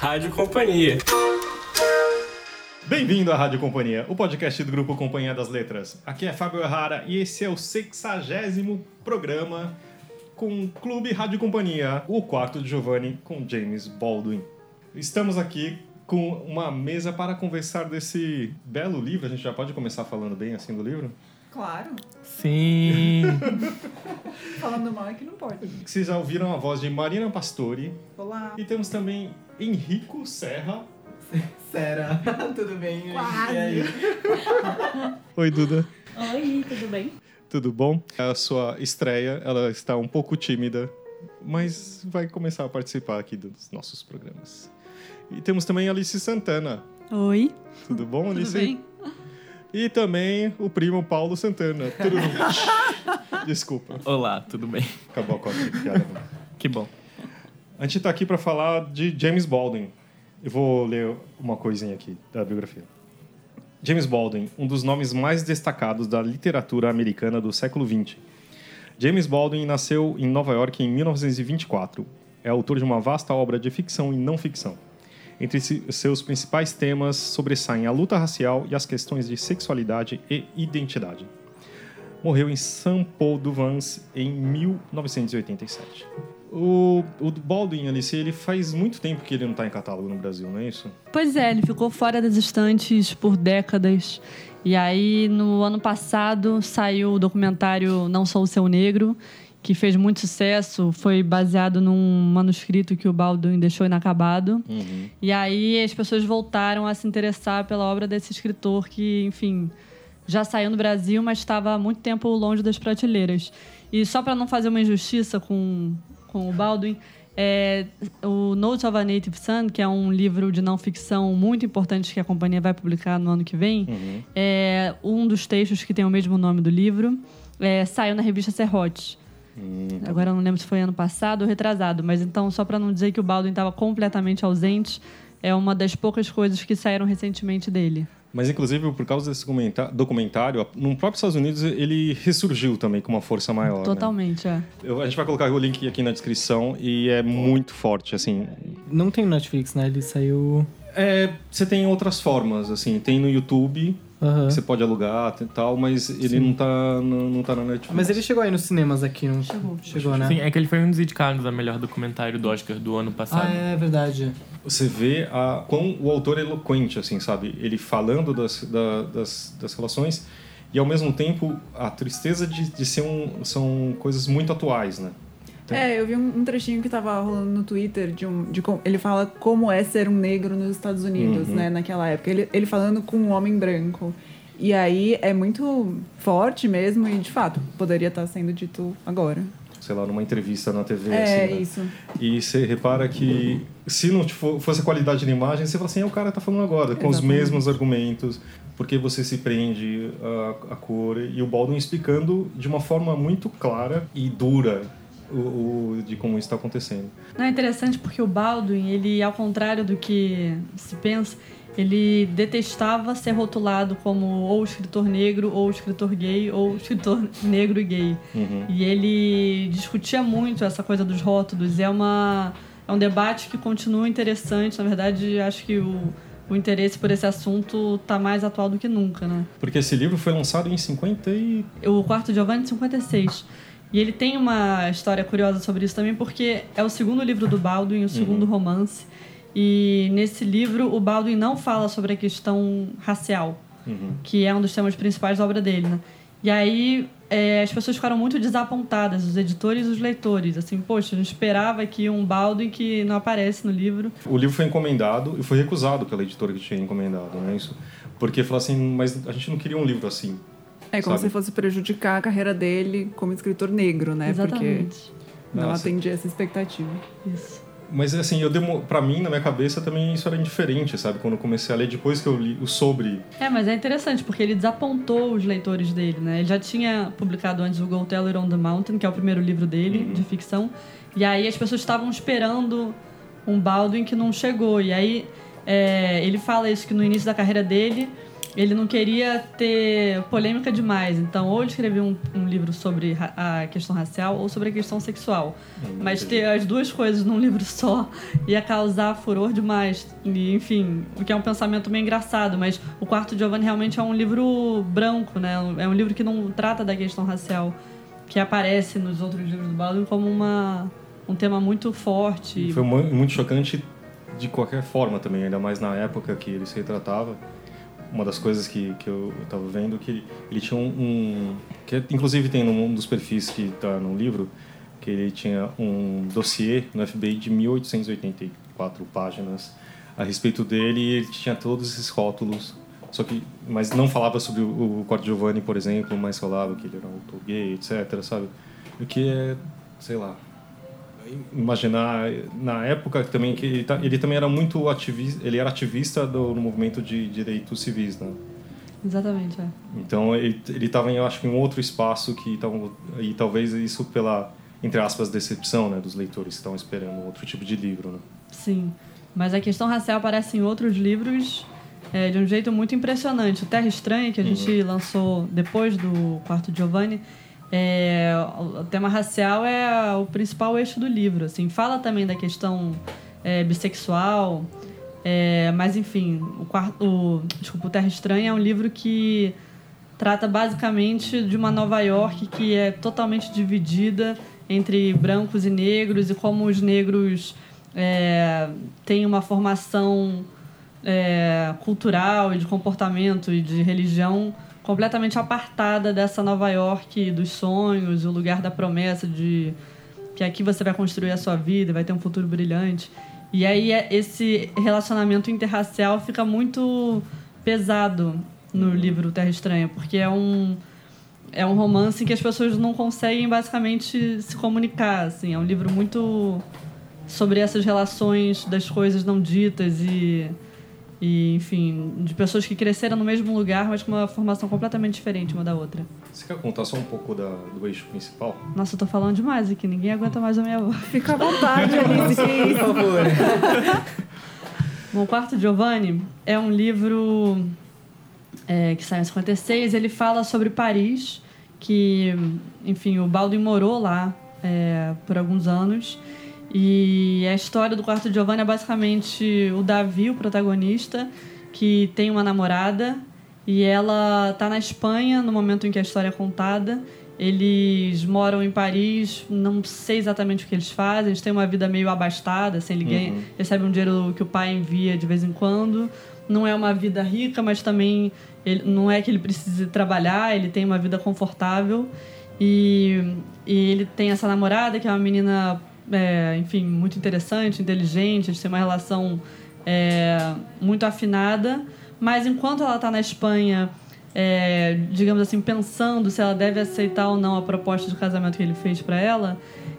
Rádio Companhia. Bem-vindo à Rádio Companhia, o podcast do grupo Companhia das Letras. Aqui é Fábio Errara e esse é o sexagésimo programa com Clube Rádio Companhia, o quarto de Giovanni com James Baldwin. Estamos aqui com uma mesa para conversar desse belo livro. A gente já pode começar falando bem assim do livro? Claro. Sim. Falando mal é que não pode. Vocês já ouviram a voz de Marina Pastori Olá. e temos também Henrico Serra. Sera. Tudo bem? Quase. E aí? Oi, Duda. Oi, tudo bem? Tudo bom? É a sua estreia, ela está um pouco tímida, mas vai começar a participar aqui dos nossos programas. E temos também Alice Santana. Oi, Tudo bom, tudo Alice? bem? E também o primo Paulo Santana. Tudo Desculpa, Olá, tudo bem? acabou a cópia. piada. Que bom. A gente está aqui para falar de James Baldwin. Eu vou ler uma coisinha aqui da biografia. James Baldwin, um dos nomes mais destacados da literatura americana do século XX. James Baldwin nasceu em Nova York em 1924. É autor de uma vasta obra de ficção e não ficção. Entre se- seus principais temas sobressaem a luta racial e as questões de sexualidade e identidade. Morreu em São Paul du Vence em 1987. O, o Baldwin, Alice, ele faz muito tempo que ele não está em catálogo no Brasil, não é isso? Pois é, ele ficou fora das estantes por décadas. E aí, no ano passado, saiu o documentário Não Sou o Seu Negro, que fez muito sucesso. Foi baseado num manuscrito que o Baldwin deixou inacabado. E aí, as pessoas voltaram a se interessar pela obra desse escritor que, enfim, já saiu no Brasil, mas estava há muito tempo longe das prateleiras. E só para não fazer uma injustiça com, com o Baldwin, é, o Notes of a Native Son, que é um livro de não ficção muito importante que a companhia vai publicar no ano que vem, é um dos textos que tem o mesmo nome do livro, é, saiu na revista Serrote. Agora eu não lembro se foi ano passado ou retrasado, mas então, só para não dizer que o Baldwin estava completamente ausente, é uma das poucas coisas que saíram recentemente dele. Mas, inclusive, por causa desse documentário, no próprio Estados Unidos, ele ressurgiu também com uma força maior. né? Totalmente, é. Eu- a gente vai colocar o link aqui na descrição e é muito forte, assim. Não tem Netflix, né? Ele saiu. É, você tem outras formas, assim. Tem no YouTube, Aham. que você pode alugar e tal, mas ele Sim. não tá, não, não tá na Netflix. Mas ele chegou aí nos cinemas aqui, não Chegou. Chegou, né? Sim, é que ele foi um dos indicados a melhor documentário do Oscar do ano passado. Ah, é verdade. Você vê a, quão o autor é eloquente, assim, sabe? Ele falando das, da- das, das relações e, ao mesmo tempo, a tristeza de, de ser um, são coisas muito atuais, né? É, eu vi um, um trechinho que tava rolando no Twitter de um. De, com- ele fala como é ser um negro nos Estados Unidos, Uhum. né, naquela época. Ele, ele falando com um homem branco. E aí é muito forte mesmo, e de fato, poderia estar sendo dito agora. Sei lá, numa entrevista na TV, é, assim, né? isso. E você repara que se não fo- fosse a qualidade da imagem, você fala assim, é o cara tá falando agora, com os Exatamente. mesmos argumentos, porque você se prende a, a cor, e o Baldwin explicando de uma forma muito clara e dura o, o- de como isso está acontecendo. Não é interessante porque o Baldwin, ele, ao contrário do que se pensa, ele detestava ser rotulado como ou escritor negro, ou escritor gay, ou escritor negro e gay. Uhum. E ele discutia muito essa coisa dos rótulos. É, uma, é um debate que continua interessante. Na verdade, acho que o, o interesse por esse assunto está mais atual do que nunca, né? Porque esse livro foi lançado em 50 e... O Quarto Giovanni, de 56. E ele tem uma história curiosa sobre isso também, porque é o segundo livro do Baldwin, o segundo romance. E nesse livro, o Baldwin não fala sobre a questão racial, Uhum. que é um dos temas principais da obra dele, né? E aí é, as pessoas ficaram muito desapontadas, os editores e os leitores. Assim, poxa, a gente esperava aqui um Baldwin que não aparece no livro. O livro foi encomendado e foi recusado pela editora que tinha encomendado, não é isso? Porque falou assim, mas a gente não queria um livro assim. É como Sabe? se fosse prejudicar a carreira dele como escritor negro, né? Porque Exatamente. não Nossa. atendia essa expectativa. Isso. Mas assim, eu demo... pra mim, na minha cabeça, também isso era indiferente, sabe? Quando eu comecei a ler, depois que eu li o sobre... É, mas é interessante, porque ele desapontou os leitores dele, né? Ele já tinha publicado antes o Go Tell It on the Mountain, que é o primeiro livro dele, de ficção. E aí as pessoas estavam esperando um Baldwin que não chegou. E aí é, ele fala isso, que no início da carreira dele, ele não queria ter polêmica demais. Então, ou ele escrevia um, um livro sobre a questão racial ou sobre a questão sexual. Mas ter as duas coisas num livro só ia causar furor demais. E, enfim, o que é um pensamento meio engraçado. Mas o Quarto Giovanni realmente é um livro branco, né? É um livro que não trata da questão racial, que aparece nos outros livros do Baldwin como uma, um tema muito forte. Foi mu- muito chocante de qualquer forma também, ainda mais na época que ele se retratava. Uma das coisas que, que eu estava vendo que ele, tinha um, um- que inclusive tem num dos perfis que está no livro que ele tinha um dossiê no FBI de 1884 páginas a respeito dele e ele tinha todos esses rótulos só que mas não falava sobre o, o Corte Giovanni por exemplo mas falava que ele era um autor gay etc sabe? O que é sei lá imaginar na época também que ele, ele também era muito ativista ele era ativista do no movimento de direitos civis né Exatamente, é. então ele estava eu acho que em outro espaço que tavam, e talvez isso pela entre aspas decepção né dos leitores que estão esperando outro tipo de livro né Sim. Mas a questão racial aparece em outros livros é, de um jeito muito impressionante. O Terra Estranha, que a gente lançou depois do Quarto Giovanni, é, o tema racial é o principal eixo do livro. Assim, fala também da questão é, bissexual, é, mas enfim, o, quarto, o, desculpa, o Terra Estranha é um livro que trata basicamente de uma Nova York que é totalmente dividida entre brancos e negros e como os negros é, têm uma formação é, cultural e de comportamento e de religião completamente apartada dessa Nova York dos sonhos, o lugar da promessa de que aqui você vai construir a sua vida, vai ter um futuro brilhante. E aí é- esse relacionamento interracial fica muito pesado no livro Terra Estranha, porque é um é um romance em que as pessoas não conseguem basicamente se comunicar, assim, é um livro muito sobre essas relações das coisas não ditas e e enfim, de pessoas que cresceram no mesmo lugar, mas com uma formação completamente diferente uma da outra. você quer contar só um pouco da, do eixo principal Nossa, eu tô falando demais aqui, ninguém aguenta mais a minha voz. Fica à vontade, Alice. que Por favor. Bom, o Quarto Giovanni é um livro é, que saiu em 56. Ele fala sobre Paris, que, enfim, o Baldwin morou lá é, por alguns anos. E a história do Quarto Giovanni é basicamente o Davi, o protagonista, que tem uma namorada e ela tá na Espanha no momento em que a história é contada. Eles moram em Paris, não sei exatamente o que eles fazem, eles têm uma vida meio abastada, assim, ele ganha, recebe um dinheiro que o pai envia de vez em quando. Não é uma vida rica, mas também ele, não é que ele precise trabalhar, ele tem uma vida confortável. E, e ele tem essa namorada, que é uma menina, é, enfim, muito interessante, inteligente, eles têm uma relação é, muito afinada. Mas enquanto ela está na Espanha, é, digamos assim, pensando se ela deve aceitar ou não a proposta de casamento que ele fez para ela,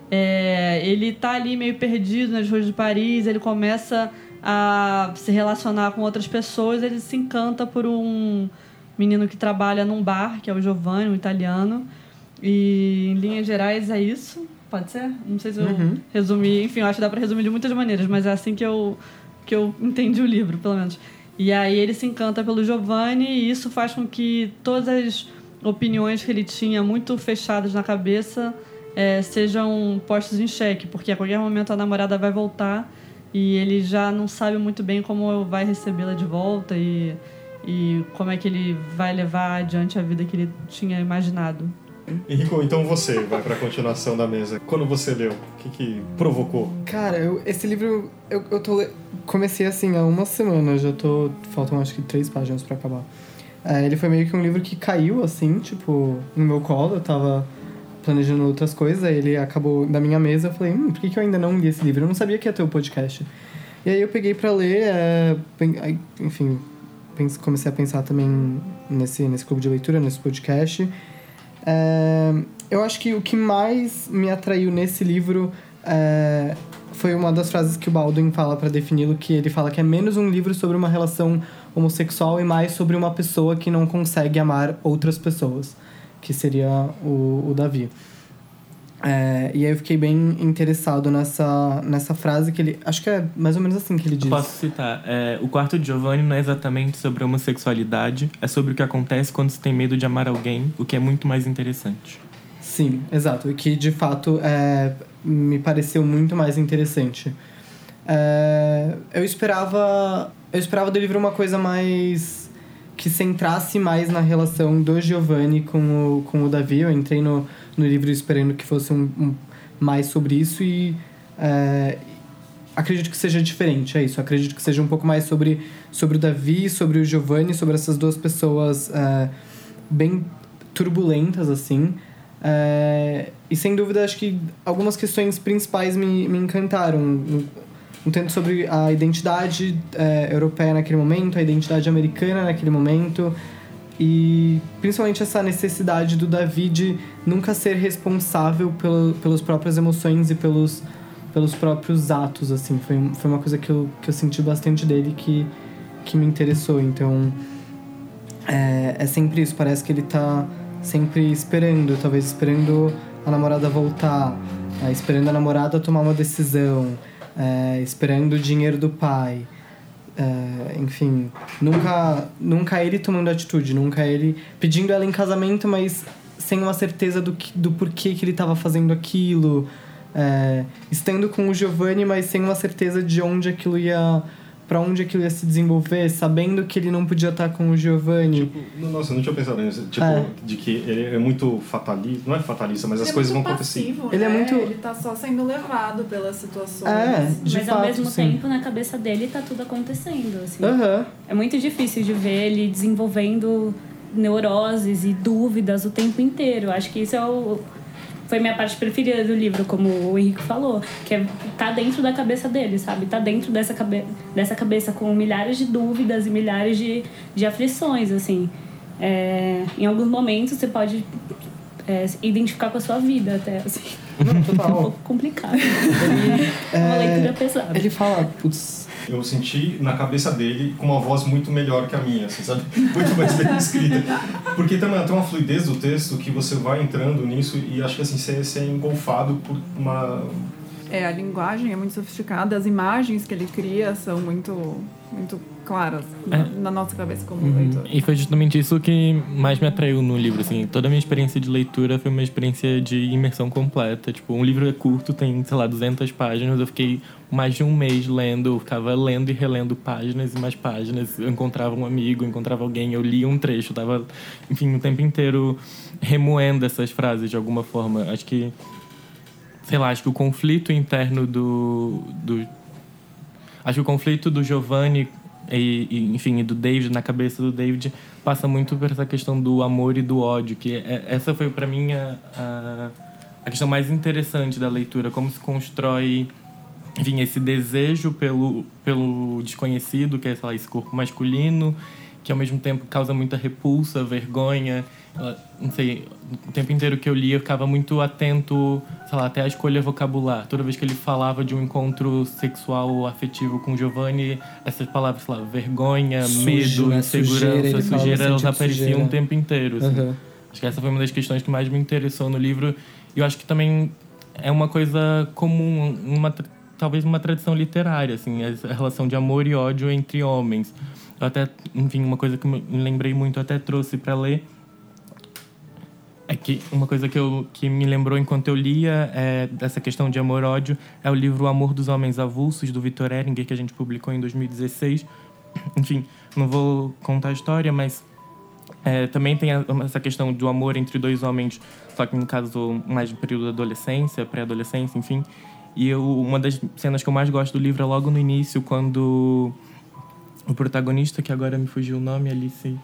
é, ele tá ali meio perdido nas ruas de Paris, ele começa a se relacionar com outras pessoas, ele se encanta por um menino que trabalha num bar, que é o Giovanni, um italiano. E em linhas gerais é isso. Pode ser? Não sei se eu resumi. Enfim, eu acho que dá pra resumir de muitas maneiras, mas é assim que eu, que eu entendi o livro, pelo menos. E aí ele se encanta pelo Giovanni e isso faz com que todas as opiniões que ele tinha muito fechadas na cabeça eh, sejam postas em xeque, porque a qualquer momento a namorada vai voltar e ele já não sabe muito bem como vai recebê-la de volta e, e como é que ele vai levar adiante a vida que ele tinha imaginado. Henrico então você vai para a continuação da mesa quando você leu o que que provocou Cara, eu- esse livro eu, eu tô comecei assim há uma semana, já tô faltam acho que três páginas pra acabar. É, ele foi meio que um livro que caiu assim, tipo, no meu colo, eu tava planejando outras coisas, ele acabou da minha mesa, eu falei, hum, por que, que eu ainda não li esse livro? Eu não sabia que ia ter o podcast. E aí eu peguei pra ler, é, enfim, comecei a pensar também nesse, nesse clube de leitura, nesse podcast. É, eu acho que o que mais me atraiu nesse livro é, foi uma das frases que o Baldwin fala para defini-lo, que ele fala que é menos um livro sobre uma relação homossexual e mais sobre uma pessoa que não consegue amar outras pessoas, que seria o, o Davi. É, e aí eu fiquei bem interessado nessa, nessa frase que ele. Acho que é mais ou menos assim que ele diz. Posso citar. É, o quarto de Giovanni não é exatamente sobre a homossexualidade, é sobre o que acontece quando se tem medo de amar alguém, o que é muito mais interessante. Sim, exato. E que de fato é, me pareceu muito mais interessante. É, eu esperava. Eu esperava do livro uma coisa mais. que centrasse mais na relação do Giovanni com o, com o Davi. Eu entrei no, no livro esperando que fosse um, um mais sobre isso e. É, acredito que seja diferente, é isso. Acredito que seja um pouco mais sobre, sobre o Davi, sobre o Giovanni, sobre essas duas pessoas é, bem turbulentas, assim. É, e sem dúvida, acho que algumas questões principais me, me encantaram. Um, tanto sobre a identidade europeia naquele momento, a identidade americana naquele momento, e principalmente essa necessidade do Davi de nunca ser responsável pelo, pelas próprias emoções e pelos, pelos próprios atos, assim. Foi, foi uma coisa que eu, que eu senti bastante dele que, que me interessou. Então, é, é sempre isso. Parece que ele tá sempre esperando, talvez esperando a namorada voltar, é, esperando a namorada tomar uma decisão, é, esperando o dinheiro do pai. É, enfim, nunca, nunca ele tomando atitude, nunca ele pedindo ela em casamento, mas sem uma certeza do, que, do porquê que ele estava fazendo aquilo. É, estando com o Giovanni, mas sem uma certeza de onde aquilo ia para onde aquilo ia se desenvolver, sabendo que ele não podia estar com o Giovanni. Tipo, nossa, eu não tinha pensado nisso. Tipo, É. de que ele é muito fatalista. Não é fatalista, mas as Ele é coisas vão muito acontecer. passivo, Ele é né? muito- Ele tá só sendo levado pelas situações. É, de Mas fato, ao mesmo sim. tempo, na cabeça dele, tá tudo acontecendo. Assim. Aham. É muito difícil de ver ele desenvolvendo neuroses e dúvidas o tempo inteiro. Acho que isso é o, foi minha parte preferida do livro, como o Henrique falou, que é tá dentro da cabeça dele, sabe? Tá dentro dessa, cabe dessa cabeça com milhares de dúvidas e milhares de, de aflições, assim. É, em alguns momentos você pode é, se identificar com a sua vida até, assim. Não, É um total. pouco complicado. é uma É, leitura pesada. Ele fala, putz, Eu senti na cabeça dele com uma voz muito melhor que a minha, assim, sabe? Muito mais bem escrita. Porque tem uma, tem uma fluidez do texto que você vai entrando nisso e acho que assim, você, você é engolfado por uma. É, a linguagem é muito sofisticada, as imagens que ele cria são muito, muito claras na, É. na nossa cabeça como Uhum. leitor. E foi justamente isso que mais me atraiu no livro, assim. Toda a minha experiência de leitura foi uma experiência de imersão completa. Tipo, um livro é curto, tem, sei lá, 200 páginas. Eu fiquei mais de um mês lendo, ficava lendo e relendo páginas e mais páginas. Eu encontrava um amigo, encontrava alguém, eu lia um trecho, tava, enfim, o tempo inteiro remoendo essas frases de alguma forma. Acho que sei lá, acho que o conflito interno do, do acho que o conflito do Giovanni e, e, enfim, e do David na cabeça do David passa muito por essa questão do amor e do ódio, que é, essa foi para mim a, a, a questão mais interessante da leitura, como se constrói enfim, esse desejo pelo, pelo desconhecido, que é lá, esse corpo masculino, que ao mesmo tempo causa muita repulsa, vergonha. Não sei, o tempo inteiro que eu li eu ficava muito atento, sei lá, até a escolha vocabular. Toda vez que ele falava de um encontro sexual ou afetivo com Giovanni, essas palavras, sei lá, vergonha, Sujo, medo, né? insegurança, Sujeira, fala sujeira, elas apareciam o tempo inteiro. assim. aham. Acho que essa foi uma das questões que mais me interessou no livro. E eu acho que também é uma coisa comum, uma, talvez uma tradição literária, assim, essa relação de amor e ódio entre homens. Eu até, enfim, uma coisa que me lembrei muito, até trouxe para ler, é que uma coisa que, eu, que me lembrou enquanto eu lia é, dessa questão de amor-ódio é o livro O Amor dos Homens Avulsos, do Victor Eringer, que a gente publicou em 2016. Enfim, não vou contar a história, mas é, também tem a- essa questão do amor entre dois homens, só que no caso mais no período da adolescência, pré-adolescência, enfim. E eu, uma das cenas que eu mais gosto do livro é logo no início, quando o protagonista, que agora me fugiu o nome, Alice.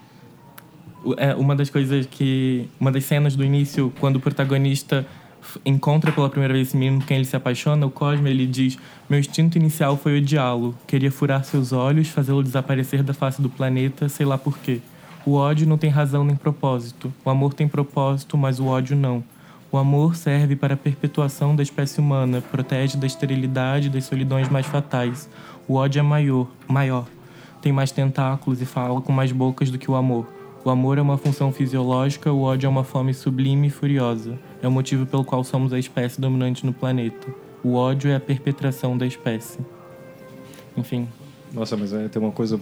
É uma das coisas que. Uma das cenas do início, quando o protagonista encontra pela primeira vez esse menino quem ele se apaixona, o Cosme, ele diz: Meu instinto inicial foi odiá-lo. Queria furar seus olhos, fazê-lo desaparecer da face do planeta, sei lá por quê. O ódio não tem razão nem propósito. O amor tem propósito, mas o ódio não. O amor serve para a perpetuação da espécie humana, protege da esterilidade e das solidões mais fatais. O ódio é maior, maior, tem mais tentáculos e fala com mais bocas do que o amor. O amor é uma função fisiológica, o ódio é uma fome sublime e furiosa. é o motivo pelo qual somos a espécie dominante no planeta. O ódio é a perpetração da espécie. Enfim, Nossa, mas é, tem uma coisa.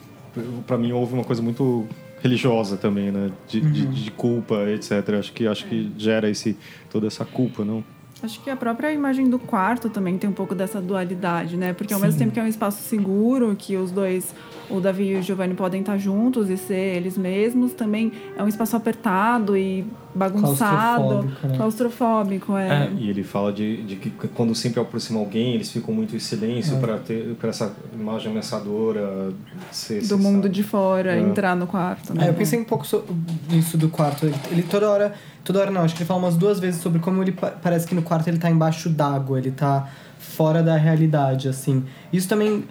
Pra mim, houve uma coisa muito religiosa também, né? De, de, de culpa, etc. Acho que, acho que gera esse, toda essa culpa, não? Acho que a própria imagem do quarto também tem um pouco dessa dualidade, né? Porque ao mesmo tempo que é um espaço seguro, que os dois, o Davi e o Giovanni podem estar juntos e ser eles mesmos, também é um espaço apertado e bagunçado, Claustrofóbico, né? claustrofóbico, é. É, E ele fala de, de que quando sempre aproxima alguém, eles ficam muito em silêncio para ter para essa imagem ameaçadora ser do mundo cessada. de fora É. entrar no quarto, né? É, eu pensei um pouco so- nisso do quarto. Ele- Ele toda hora. Toda hora não, acho que ele fala umas duas vezes sobre como ele pa- parece que no quarto ele tá embaixo d'água, ele tá fora da realidade, assim. Isso também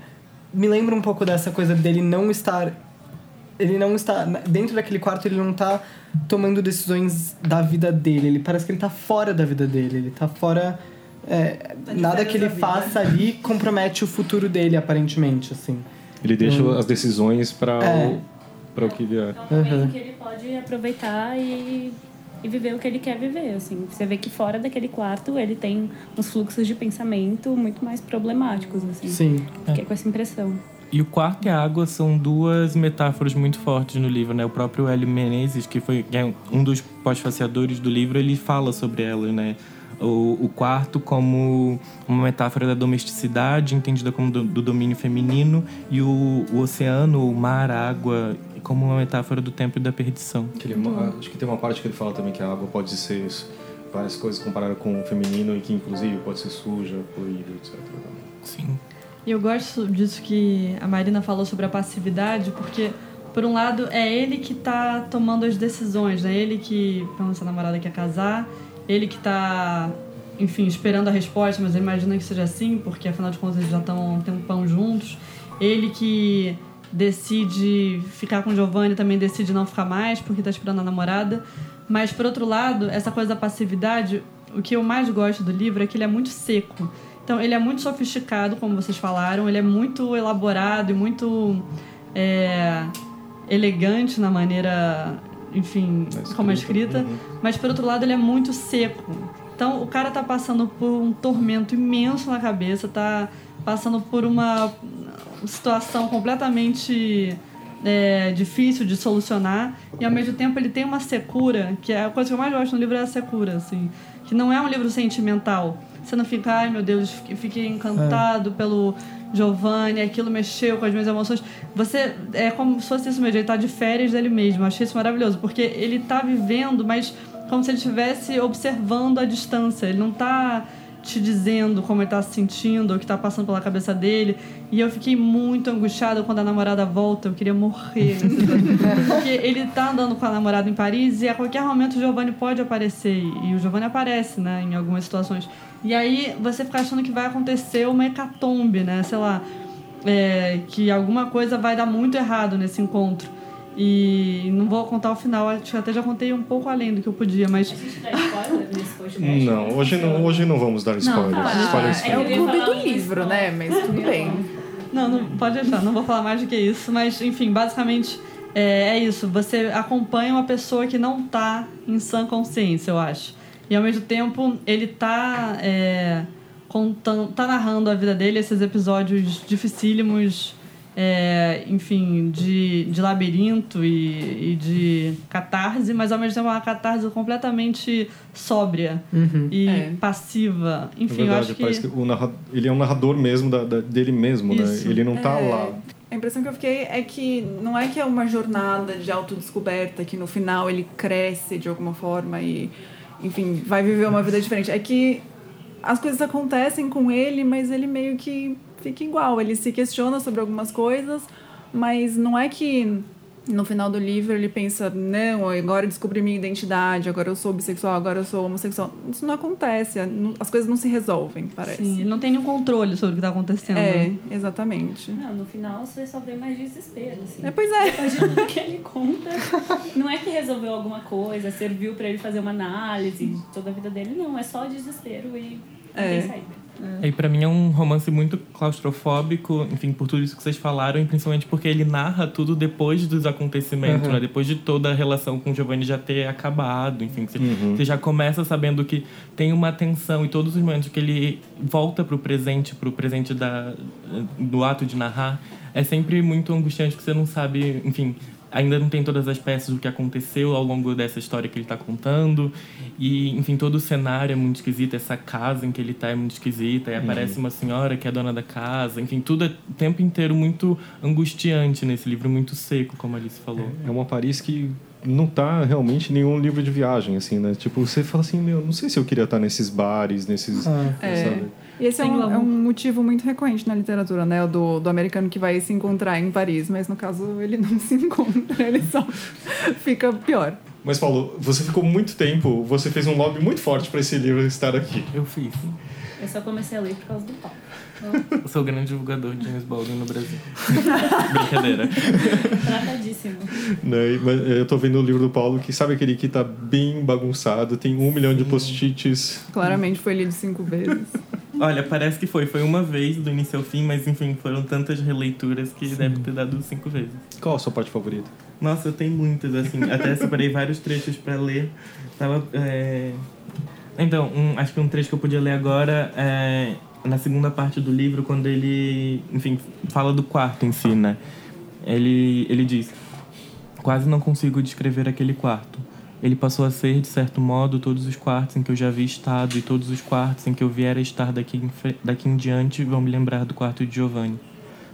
me lembra um pouco dessa coisa dele não estar. Ele não está. Dentro daquele quarto, ele não tá tomando decisões da vida dele. Ele parece que ele tá fora da vida dele. Ele tá fora. é, Tá nada que ele faça ali compromete o futuro dele, aparentemente, assim. Ele deixa as decisões para É. o, para o que vier. É um Uhum. que ele pode aproveitar e, e viver o que ele quer viver, assim. Você vê que fora daquele quarto ele tem uns fluxos de pensamento muito mais problemáticos, assim. Sim. Fiquei com essa impressão. E o quarto e a água são duas metáforas muito fortes no livro, né? O próprio Hélio Menezes, que foi que é um dos pós-faciadores do livro, ele fala sobre elas, né? O, o quarto como uma metáfora da domesticidade, entendida como do, do domínio feminino, e o, o oceano, o mar, a água, como uma metáfora do tempo e da perdição. Que ele- acho que tem uma parte que ele fala também que a água pode ser isso, várias coisas comparadas com o feminino e que inclusive pode ser suja, poluída, etc. Sim. E eu gosto disso que a Marina falou sobre a passividade, porque, por um lado, é ele que tá tomando as decisões, né? Ele que, pela essa namorada quer casar, ele que tá, enfim, esperando a resposta, mas ele imagina que seja assim, porque afinal de contas eles já estão há um tempão juntos. Ele que decide ficar com Giovanni também decide não ficar mais, porque tá esperando a namorada. Mas, por outro lado, essa coisa da passividade, o que eu mais gosto do livro é que ele é muito seco. Então, ele é muito sofisticado, como vocês falaram, ele é muito elaborado e muito é, elegante na maneira, enfim, Na como é escrita. escrita. Uhum. Mas, por outro lado, ele é muito seco. Então, o cara tá passando por um tormento imenso na cabeça, tá passando por uma situação completamente é, difícil de solucionar. E ao mesmo tempo ele tem uma secura que é a coisa que eu mais gosto no livro é a secura assim que não é um livro sentimental. Você não fica ai meu Deus fiquei- encantado pelo Giovanni aquilo mexeu com as minhas emoções. Você é como se fosse isso mesmo ele tá de férias dele mesmo. Eu achei isso maravilhoso porque ele tá vivendo mas como se ele estivesse observando a distância. Ele não tá te dizendo como ele tá se sentindo, o que tá passando pela cabeça dele. E eu fiquei muito angustiada quando a namorada volta, eu queria morrer. Porque ele tá andando com a namorada em Paris e a qualquer momento o Giovanni pode aparecer. E o Giovanni aparece, né, em algumas situações. E aí você fica achando que vai acontecer uma hecatombe, né, sei lá, é, que alguma coisa vai dar muito errado nesse encontro. E não vou contar o final, acho que até já contei um pouco além do que eu podia, mas A gente dá spoiler nesse podcast? Não, hoje não, hoje não vamos dar spoilers. tá. Spoilers É É o clube do livro, spoiler. né? Mas tudo bem. Não, não pode deixar, não vou falar mais do que isso, mas enfim, basicamente é, é isso. Você acompanha uma pessoa que não tá em sã consciência, eu acho. E ao mesmo tempo ele tá é, contando, tá narrando a vida dele, esses episódios dificílimos, é, enfim, de, de labirinto e, e de catarse, mas ao mesmo tempo é uma catarse completamente sóbria Uhum. e É. passiva. É Enfim, eu verdade, acho que. parece que o narra- ele é um narrador mesmo da, da- dele mesmo, Isso. né? Ele não tá É. lá. A impressão que eu fiquei é que não é que é uma jornada de autodescoberta, que no final ele cresce de alguma forma e, enfim, vai viver uma vida diferente. É que as coisas acontecem com ele, mas ele meio que fica igual. Ele se questiona sobre algumas coisas, mas não é que no final do livro ele pensa, não, agora eu descobri minha identidade, agora eu sou bissexual, agora eu sou homossexual. Isso não acontece, não- as coisas não se resolvem, parece. Sim, ele não tem nenhum controle sobre o que tá acontecendo. É, exatamente. Não, no final você só vê mais desespero, assim. É, pois é. Depois de tudo que ele conta, não é que resolveu alguma coisa, serviu pra ele fazer uma análise de toda a vida dele, não, é só desespero e não É. tem saída. E para mim é um romance muito claustrofóbico, enfim, por tudo isso que vocês falaram, e principalmente porque ele narra tudo depois dos acontecimentos, Uhum. né? Depois de toda a relação com o Giovanni já ter acabado, enfim, você, você já começa sabendo que tem uma tensão e todos os momentos que ele volta pro presente, pro presente da do ato de narrar, é sempre muito angustiante que você não sabe, enfim, ainda não tem todas as peças do que aconteceu ao longo dessa história que ele está contando. E, enfim, todo o cenário é muito esquisito. Essa casa em que ele está é muito esquisita. E aparece uma senhora que é dona da casa. Enfim, tudo é o tempo inteiro muito angustiante nesse livro, muito seco, como a Alice falou. É uma Paris que não tá realmente em nenhum livro de viagem, assim, né? Tipo, você fala assim, meu, não sei se eu queria estar nesses bares, nesses... Ah. É. E esse é um, é um motivo muito recorrente na literatura, né? O do, do americano que vai se encontrar em Paris, mas no caso ele não se encontra, ele só fica pior. Mas, Paulo, você ficou muito tempo, você fez um lobby muito forte para esse livro estar aqui. Eu fiz. Eu só comecei a ler por causa do pau. Eu sou o grande divulgador de James Baldwin no Brasil. Brincadeira. Tratadíssimo. Né? E, mas, eh, Eu tô vendo o livro do Paulo, que sabe aquele que tá bem bagunçado, tem um milhão de post-its. Claramente foi lido cinco vezes. Olha, parece que foi. Foi uma vez do início ao fim, mas enfim, foram tantas releituras que deve ter dado cinco vezes. Qual a sua parte favorita? Nossa, eu tenho muitas, assim. Até separei vários trechos pra ler. Tava. é, Então, um- acho que um trecho que eu podia ler agora é na segunda parte do livro, quando ele, enfim, fala do quarto em si, né? Ele, ele diz: Quase não consigo descrever aquele quarto. Ele passou a ser, de certo modo, todos os quartos em que eu já havia estado e todos os quartos em que eu viera a estar daqui em, daqui em diante vão me lembrar do quarto de Giovanni.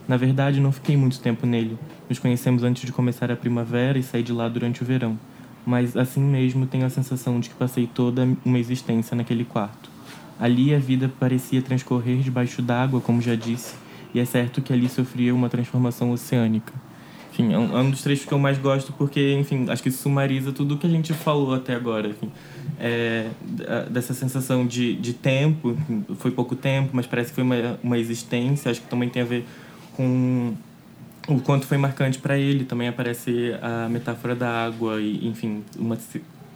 Na verdade, não fiquei muito tempo nele. Nos conhecemos antes de começar a primavera e saí de lá durante o verão. Mas assim mesmo tenho a sensação de que passei toda uma existência naquele quarto. Ali a vida parecia transcorrer debaixo d'água, como já disse, e é certo que ali sofria uma transformação oceânica. Enfim, é um, é um dos trechos que eu mais gosto porque, enfim, acho que sumariza tudo o que a gente falou até agora. Enfim, é, dessa sensação de, de tempo, foi pouco tempo, mas parece que foi uma, uma existência. Acho que também tem a ver com o quanto foi marcante para ele. Também aparece a metáfora da água e, enfim, uma,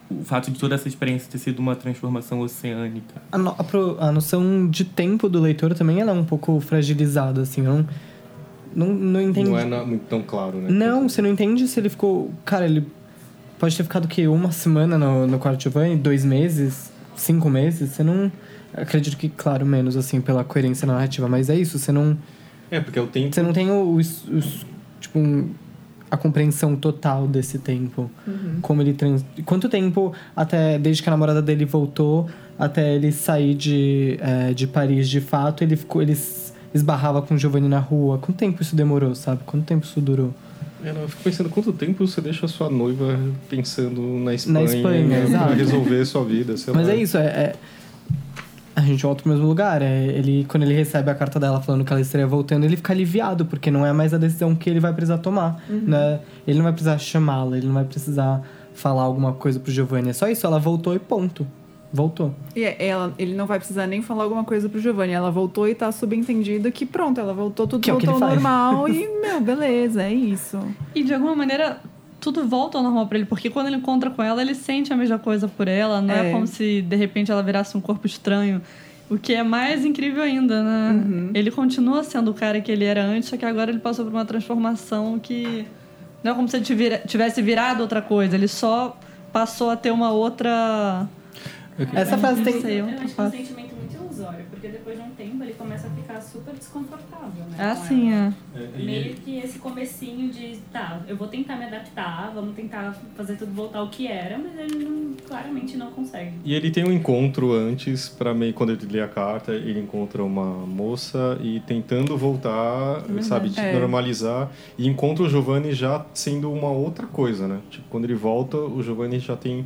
o fato de toda essa experiência ter sido uma transformação oceânica. A, no- a pro- a noção de tempo do leitor também ela é um pouco fragilizada, assim. Eu não, não, não entendi. Não é na- muito tão claro, né? Não, você não entende se ele ficou. Cara, ele pode ter ficado o quê? Uma semana no, no quarto de Giovanni? Dois meses? Cinco meses? Você não. Acredito que, claro, menos, assim, pela coerência narrativa, mas é isso, você não. É, porque é o tempo... Você não tem os. os- tipo, um- a compreensão total desse tempo. Como ele trans. Quanto tempo até. Desde que a namorada dele voltou até ele sair de, eh, de Paris de fato, ele ficou. Ele esbarrava com o Giovanni na rua. Quanto tempo isso demorou, sabe? Quanto tempo isso durou? É, eu fico pensando, quanto tempo você deixa a sua noiva pensando na Espanha, Espanha, né, pra resolver a sua vida, sei Mas lá. é isso, é, é- A gente volta pro mesmo lugar. É, ele, quando ele recebe a carta dela falando que ela estaria voltando, ele fica aliviado, porque não é mais a decisão que ele vai precisar tomar. Né? Ele não vai precisar chamá-la, ele não vai precisar falar alguma coisa pro Giovanni. É só isso, ela voltou e ponto. Voltou. E é- ela, ele não vai precisar nem falar alguma coisa pro Giovanni. Ela voltou e tá subentendido que pronto, ela voltou, tudo Que é o que voltou ao faz. normal e, meu, beleza, é isso. E de alguma maneira, tudo volta ao normal pra ele, porque quando ele encontra com ela, ele sente a mesma coisa por ela. Não é, É. como se de repente ela virasse um corpo estranho. O que é mais incrível ainda, né? Ele continua sendo o cara que ele era antes, só que agora ele passou por uma transformação que. Não é como se ele tivira- tivesse virado outra coisa, ele só passou a ter uma outra. Essa frase tem. sei, Eu outra acho que face. sentimento porque depois de um tempo ele começa a ficar super desconfortável, né? É com assim, ela. é. Meio que esse comecinho de, tá, eu vou tentar me adaptar, vamos tentar fazer tudo voltar ao que era, mas ele não- claramente não consegue. E ele tem um encontro antes, para meio quando ele lê a carta, ele encontra uma moça e tentando voltar, sabe, de É. normalizar, e encontra o Giovanni já sendo uma outra coisa, né? Tipo, quando ele volta, o Giovanni já tem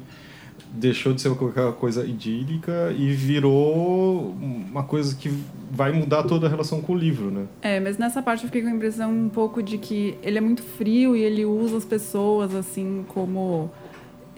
deixou de ser qualquer coisa idílica e virou uma coisa que vai mudar toda a relação com o livro, né? É, mas nessa parte eu fiquei com a impressão um pouco de que ele é muito frio e ele usa as pessoas assim como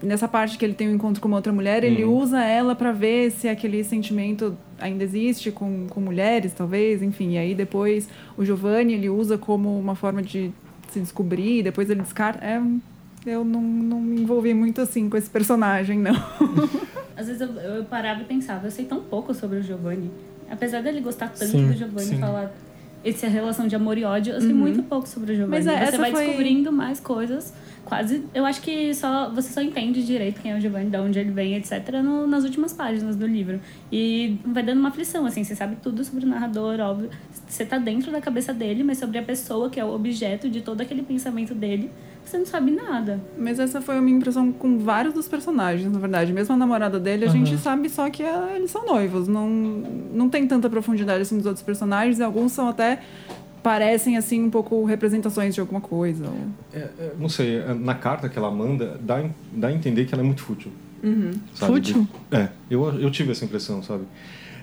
nessa parte que ele tem um encontro com uma outra mulher, ele usa ela pra ver se aquele sentimento ainda existe com, com mulheres, talvez, enfim. E aí depois o Giovanni ele usa como uma forma de se descobrir, depois ele descarta. É, um- eu não, não me envolvi muito assim com esse personagem, não. Às vezes eu, eu parava e pensava, eu sei tão pouco sobre o Giovanni. Apesar dele gostar tanto Sim, do Giovanni sim. falar essa relação de amor e ódio, eu sei muito pouco sobre o Giovanni. Mas é, você vai foi- descobrindo mais coisas. Quase. Eu acho que só você só entende direito quem é o Giovanni, de onde ele vem, etc., no- nas últimas páginas do livro. E vai dando uma aflição, assim, você sabe tudo sobre o narrador, óbvio. Você tá dentro da cabeça dele, mas sobre a pessoa, que é o objeto de todo aquele pensamento dele, você não sabe nada. Mas essa foi a minha impressão com vários dos personagens, na verdade. Mesmo a namorada dele, a gente sabe só que ah, eles são noivos. Não, não tem tanta profundidade assim dos outros personagens. E alguns são até. parecem assim um pouco representações de alguma coisa. ou- É, é, não sei, é, na carta que ela manda, dá, dá a entender que ela é muito fútil. sabe? Fútil? É, eu, eu tive essa impressão, sabe?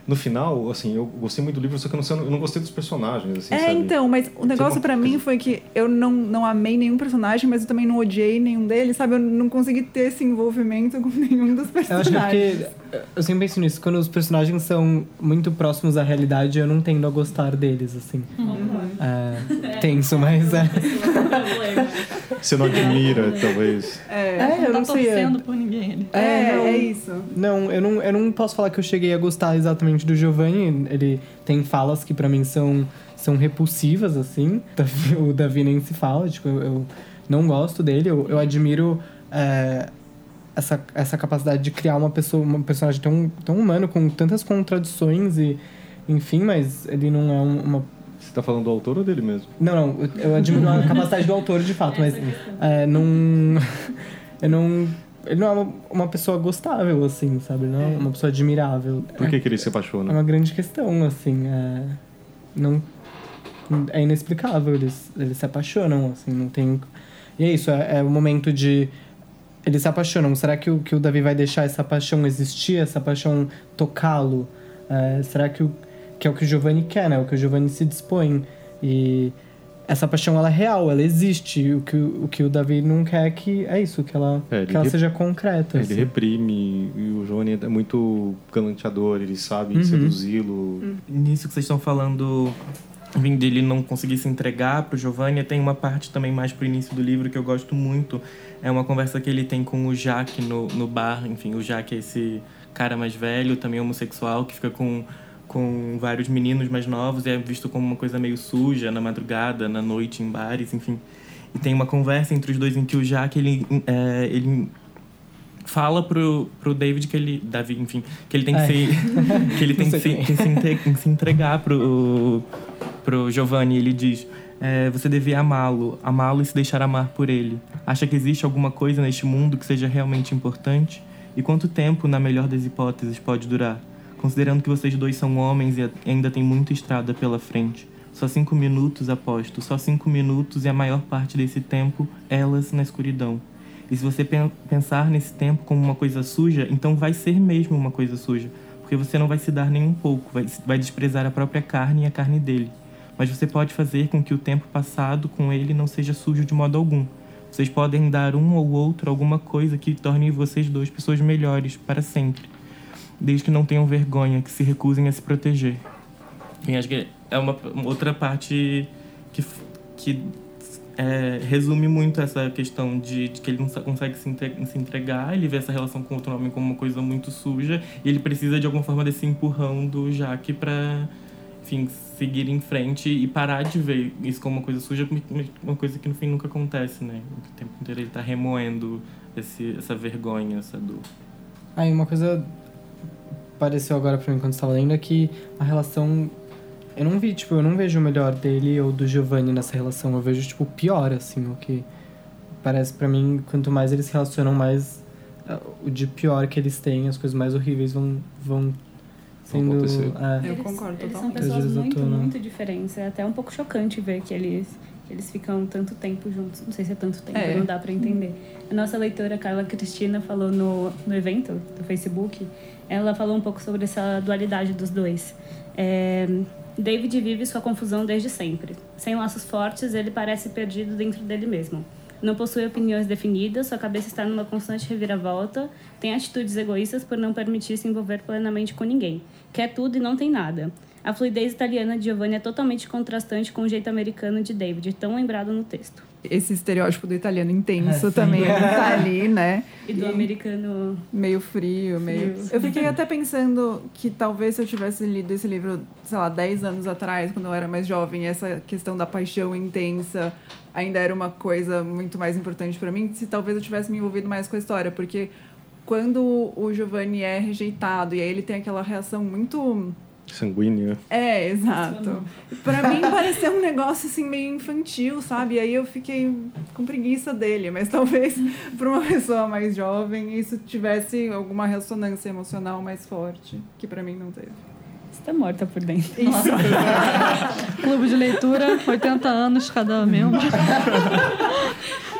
No final, assim, eu gostei muito do livro, só que eu não, eu não gostei dos personagens, assim, É, sabe? então, mas o negócio uma pra mim foi que eu não, não amei nenhum personagem, mas eu também não odiei nenhum deles, sabe? Eu não consegui ter esse envolvimento com nenhum dos Eu acho personagens. que é porque. Eu sempre penso nisso, quando os personagens são muito próximos à realidade, eu não tendo a gostar deles, assim. É, tenso, mas é. Você não admira, talvez. É, É, eu tá não sei. É, torcendo por ninguém. Ele. é, não. é isso. Não, eu não, eu não posso falar que eu cheguei a gostar exatamente do Giovanni. Ele tem falas que pra mim são, são repulsivas, assim. O Davi nem se fala, tipo, eu, eu não gosto dele. Eu, eu admiro é, essa, essa capacidade de criar uma pessoa, um personagem tão, tão humano, com tantas contradições e... Enfim, mas ele não é um- uma Você tá falando do autor ou dele mesmo? não, não, eu- eu admiro a capacidade do autor de fato, mas é, não. Eu não. Ele não é uma, uma pessoa gostável, assim, sabe? Não é uma pessoa admirável. Por que, que ele se É apaixona? uma grande questão, assim. É, não, é inexplicável. Eles, eles se apaixonam, assim, não tem. E é isso, é, é o momento de. Eles se apaixonam. Será que o, que o Davi vai deixar essa paixão existir, essa paixão tocá-lo? É, será que, o, que é o que o Giovanni quer, né? O que o Giovanni se dispõe. E essa paixão, ela é real, ela existe. O que o, que o Davi não quer é que é isso, que ela, É, ele que ela re- seja concreta. Ele assim. reprime e o Johnny é muito galanteador, ele sabe Uhum. seduzi-lo. Nisso que vocês estão falando, vindo dele não conseguir se entregar pro Giovanni, tem uma parte também mais pro início do livro que eu gosto muito. É uma conversa que ele tem com o Jaque no, no bar. Enfim, o Jaque é esse cara mais velho, também homossexual, que fica com, com vários meninos mais novos e é visto como uma coisa meio suja na madrugada, na noite, em bares, enfim. E tem uma conversa entre os dois em que o Jaque, ele, é, ele fala pro, pro David que ele. Davi, enfim, que ele tem que Ai. se. que ele tem que se, que se, entre- se entregar pro, pro Giovanni. Ele diz. é, você devia amá-lo, amá-lo e se deixar amar por ele. Acha que existe alguma coisa neste mundo que seja realmente importante? E quanto tempo, na melhor das hipóteses, pode durar? Considerando que vocês dois são homens e ainda tem muita estrada pela frente. Só cinco minutos, aposto. Só cinco minutos e a maior parte desse tempo, elas na escuridão. E se você pen- pensar nesse tempo como uma coisa suja, então vai ser mesmo uma coisa suja. Porque você não vai se dar nem um pouco, vai, vai desprezar a própria carne e a carne dele. Mas você pode fazer com que o tempo passado com ele não seja sujo de modo algum. Vocês podem dar um ou outro alguma coisa que torne vocês dois pessoas melhores para sempre. Desde que não tenham vergonha, que se recusem a se proteger. Enfim, acho que é uma uma outra parte que, que é, resume muito essa questão de, de que ele não consegue se, se entregar, ele vê essa relação com outro homem como uma coisa muito suja e ele precisa de alguma forma desse empurrão do Jaque para, enfim, seguir em frente e parar de ver isso como uma coisa suja, como uma coisa que no fim nunca acontece, né? O tempo inteiro ele tá remoendo esse, essa vergonha, essa dor. Aí uma coisa pareceu agora pra mim quando você tava lendo é que a relação. Eu não vi, tipo, eu não vejo o melhor dele ou do Giovanni nessa relação. Eu vejo, tipo, o pior, assim, o que. Parece pra mim, quanto mais eles se relacionam, mais ah, o de pior que eles têm, as coisas mais horríveis vão. vão sendo. acontecer. é. Eu Eles- concordo Eles totalmente. são Às pessoas muito, muito diferentes. É até um pouco chocante ver que eles, eles ficam tanto tempo juntos. Não sei se é tanto tempo, É. não dá pra entender. A nossa leitora, Carla Cristina, falou no, no evento do Facebook, ela falou um pouco sobre essa dualidade dos dois. É, David vive sua confusão desde sempre. Sem laços fortes, ele parece perdido dentro dele mesmo. Não possui opiniões definidas, sua cabeça está numa constante reviravolta, tem atitudes egoístas por não permitir se envolver plenamente com ninguém. Quer tudo e não tem nada. A fluidez italiana de Giovanni é totalmente contrastante com o jeito americano de David, tão lembrado no texto. Esse estereótipo do italiano intenso É, também tá ali, né? E do americano. Meio frio, meio. Frio. Eu fiquei até pensando que talvez se eu tivesse lido esse livro, sei lá, 10 anos atrás, quando eu era mais jovem, essa questão da paixão intensa ainda era uma coisa muito mais importante pra mim, se talvez eu tivesse me envolvido mais com a história, porque quando o Giovanni é rejeitado e aí ele tem aquela reação muito Sanguíneo. é, exato. Pra mim pareceu um negócio assim meio infantil, sabe? E aí eu fiquei com preguiça dele, mas talvez pra uma pessoa mais jovem isso tivesse alguma ressonância emocional mais forte, que pra mim não teve. Você tá morta por dentro. Isso. Clube de leitura, 80 anos cada membro.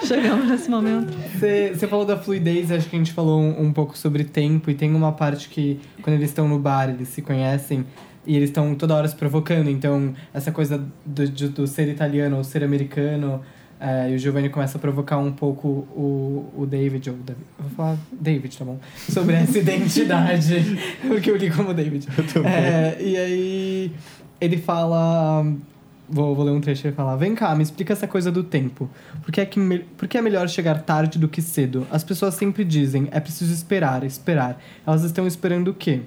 Chegamos nesse momento. Você falou da fluidez, acho que a gente falou um, um pouco sobre tempo, e tem uma parte que, quando eles estão no bar, eles se conhecem e eles estão toda hora se provocando. Então, essa coisa do, de- do ser italiano ou ser americano, eh, e o Giovanni começa a provocar um pouco o, o David, ou Davi- eu vou falar David, tá bom? Sobre essa identidade, porque eu li como David. É, e aí ele fala. Vou, vou ler um trecho e ele fala: Vem cá, me explica essa coisa do tempo. Por que, é que me- por que é melhor chegar tarde do que cedo? As pessoas sempre dizem: é preciso esperar, esperar. Elas estão esperando o quê?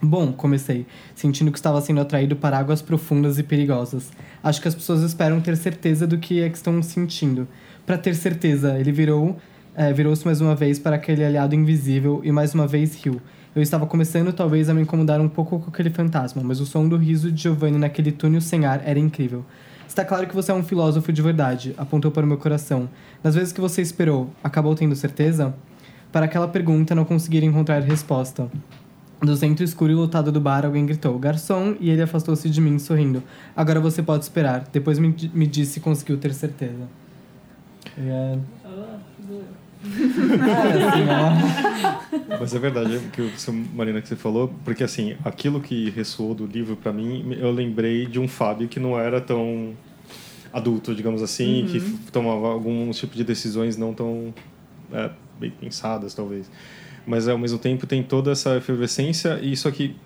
Bom, comecei, sentindo que estava sendo atraído para águas profundas e perigosas. Acho que as pessoas esperam ter certeza do que é que estão sentindo. Para ter certeza, ele virou, eh, virou-se mais uma vez para aquele aliado invisível e mais uma vez riu. Eu estava começando talvez a me incomodar um pouco com aquele fantasma, mas o som do riso de Giovanni naquele túnel sem ar era incrível. Está claro que você é um filósofo de verdade, apontou para o meu coração. Nas vezes que você esperou, acabou tendo certeza? Para aquela pergunta não conseguir encontrar resposta. Do centro escuro e lotado do bar, alguém gritou, garçom, e ele afastou-se de mim, sorrindo. Agora você pode esperar. Depois me, me disse se conseguiu ter certeza. E é... É, assim. Mas é verdade o que o seu- Marina que você falou, porque assim, aquilo que ressoou do livro pra mim, eu lembrei de um Fábio que não era tão adulto, digamos assim, que f- tomava algum tipo de decisões não tão é, bem pensadas, talvez. Mas ao mesmo tempo tem toda essa efervescência e isso aqui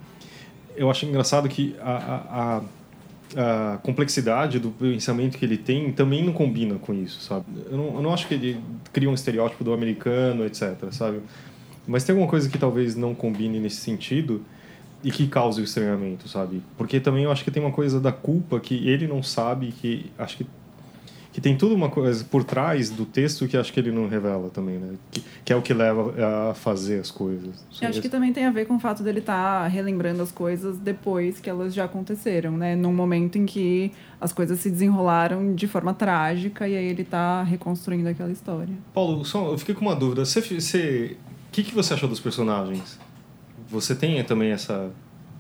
eu acho engraçado que a, a, a- complexidade do pensamento que ele tem também não combina com isso, sabe? Eu não, eu não acho que ele cria um estereótipo do americano, etc, sabe? Mas tem alguma coisa que talvez não combine nesse sentido e que cause o estranhamento, sabe? Porque também eu acho que tem uma coisa da culpa que ele não sabe, que acho que que tem tudo uma coisa por trás do texto que acho que ele não revela também, né? Que, que é o que leva a fazer as coisas. Eu acho que também tem a ver com o fato dele estar relembrando as coisas depois que elas já aconteceram, né? Num momento em que as coisas se desenrolaram de forma trágica e aí ele tá reconstruindo aquela história. Paulo, só, eu fiquei com uma dúvida. Você, você, o que, que você achou dos personagens? Você tem também essa,